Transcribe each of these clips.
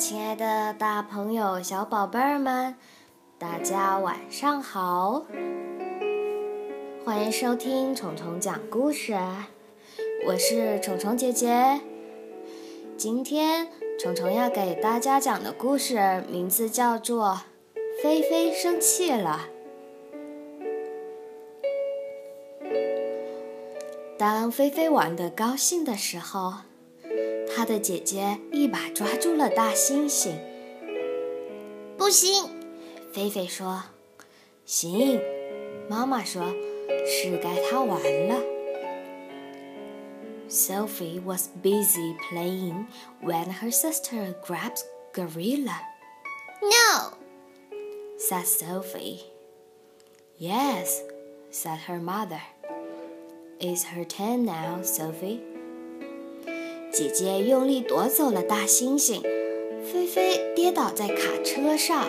亲爱的大朋友、小宝贝儿们，大家晚上好！欢迎收听虫虫讲故事，我是虫虫姐姐。今天虫虫要给大家讲的故事名字叫做《菲菲生气了》。当菲菲玩的高兴的时候，她的姐姐一把抓住了大猩猩。不行，菲菲说：“行。”妈妈说：“是该她玩了。” Sophie was busy playing when her sister grabbed Gorilla. No, said Sophie. Yes, said her mother. It's her turn now, Sophie. 姐姐用力夺走了大猩猩，菲菲跌倒在卡车上。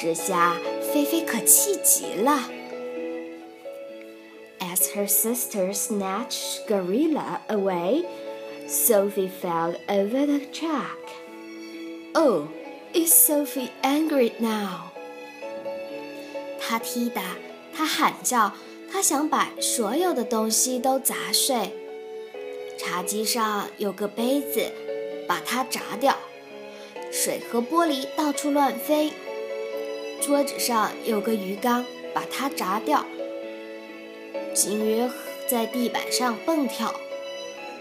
这下菲菲可气极了。As her sister snatched Gorilla away, Sophie fell over the track. Oh, is Sophie angry now? 她踢打，她喊叫，她想把所有的东西都砸碎。 茶几上有个杯子，把它砸掉；水和玻璃到处乱飞。桌子上有个鱼缸，把它砸掉；金鱼在地板上蹦跳；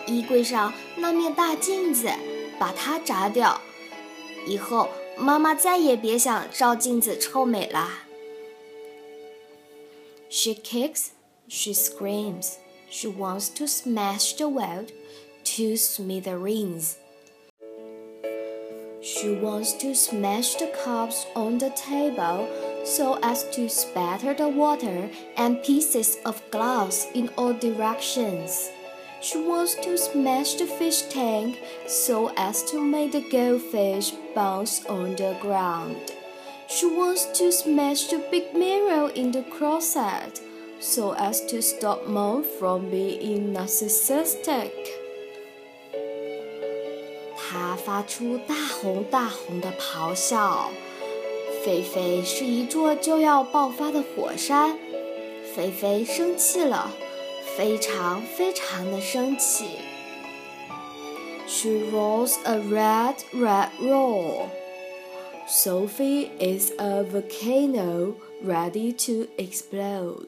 衣柜上那面大镜子，把它砸掉。以后妈妈再也别想照镜子臭美了。She kicks, she screams. She wants to smash the world to smithereens. She wants to smash the cups on the table so as to spatter the water and pieces of glass in all directions. She wants to smash the fish tank so as to make the goldfish bounce on the ground. She wants to smash the big mirror in the closet so as to stop mom from being narcissistic. 他发出大红大红的咆哮。菲菲是一座就要爆发的火山。菲菲生气了，非常非常的生气。She roars a red, red roar. Sophie is a volcano ready to explode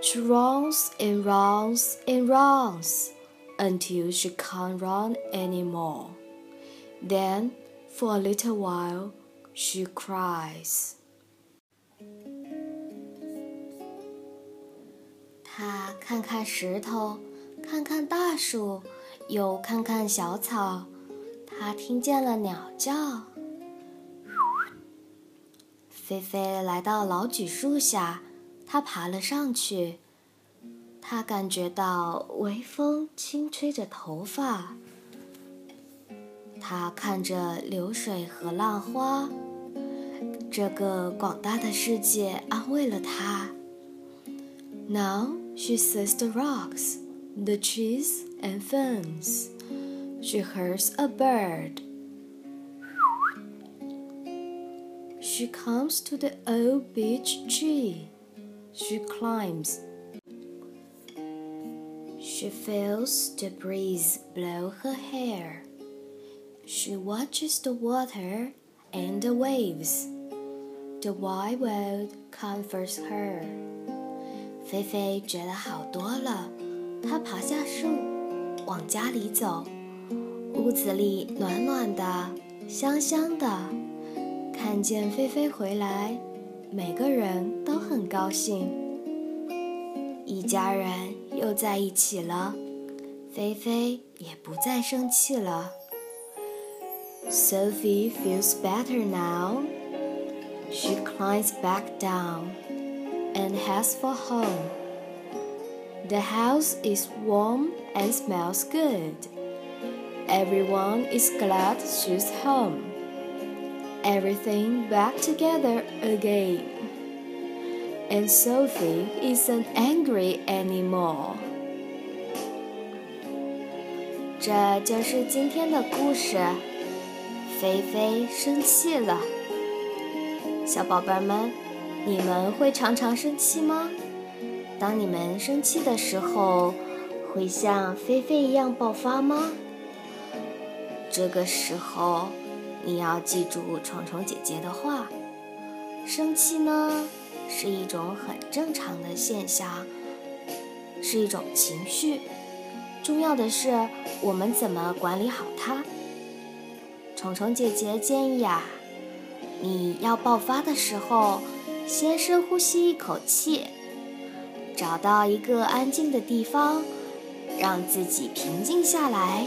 She runs and runs and runs until she can't run anymore. Then, for a little while, she cries. 她看看石头，看看大树，又看看小草。她听见了鸟叫。菲菲来到老榉树下。 他爬了上去，他感觉到微风轻吹着头发。他看着流水和浪花，这个广大的世界安慰了他。Now she sees the rocks, the trees and ferns. She hears a bird. She comes to the old beech tree. She climbs. She feels the breeze blow her hair. She watches the water and the waves. The wide world comforts her. 菲菲觉得好多了，她爬下树，往家里走。屋子里暖暖的，香香的。看见菲菲回来。 每个人都很高兴，一家人又在一起了。菲菲也不再生气了。 Sophie feels better now. She climbs back down and heads for home. The house is warm and smells good. Everyone is glad she's home. Everything back together again. And Sophie isn't angry anymore. 这就是今天的故事。菲菲生气了。小宝贝们，你们会常常生气吗？当你们生气的时候，会像菲菲一样爆发吗？这个时候， 你要记住虫虫姐姐的话：生气呢是一种很正常的现象，是一种情绪。重要的是我们怎么管理好它。虫虫姐姐建议啊，你要爆发的时候，先深呼吸一口气。找到一个安静的地方，让自己平静下来，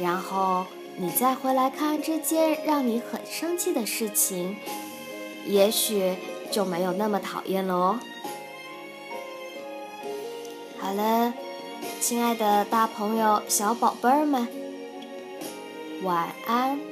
然后你再回来看这件让你很生气的事情，也许就没有那么讨厌了哦。好了，亲爱的大朋友、小宝贝儿们，晚安。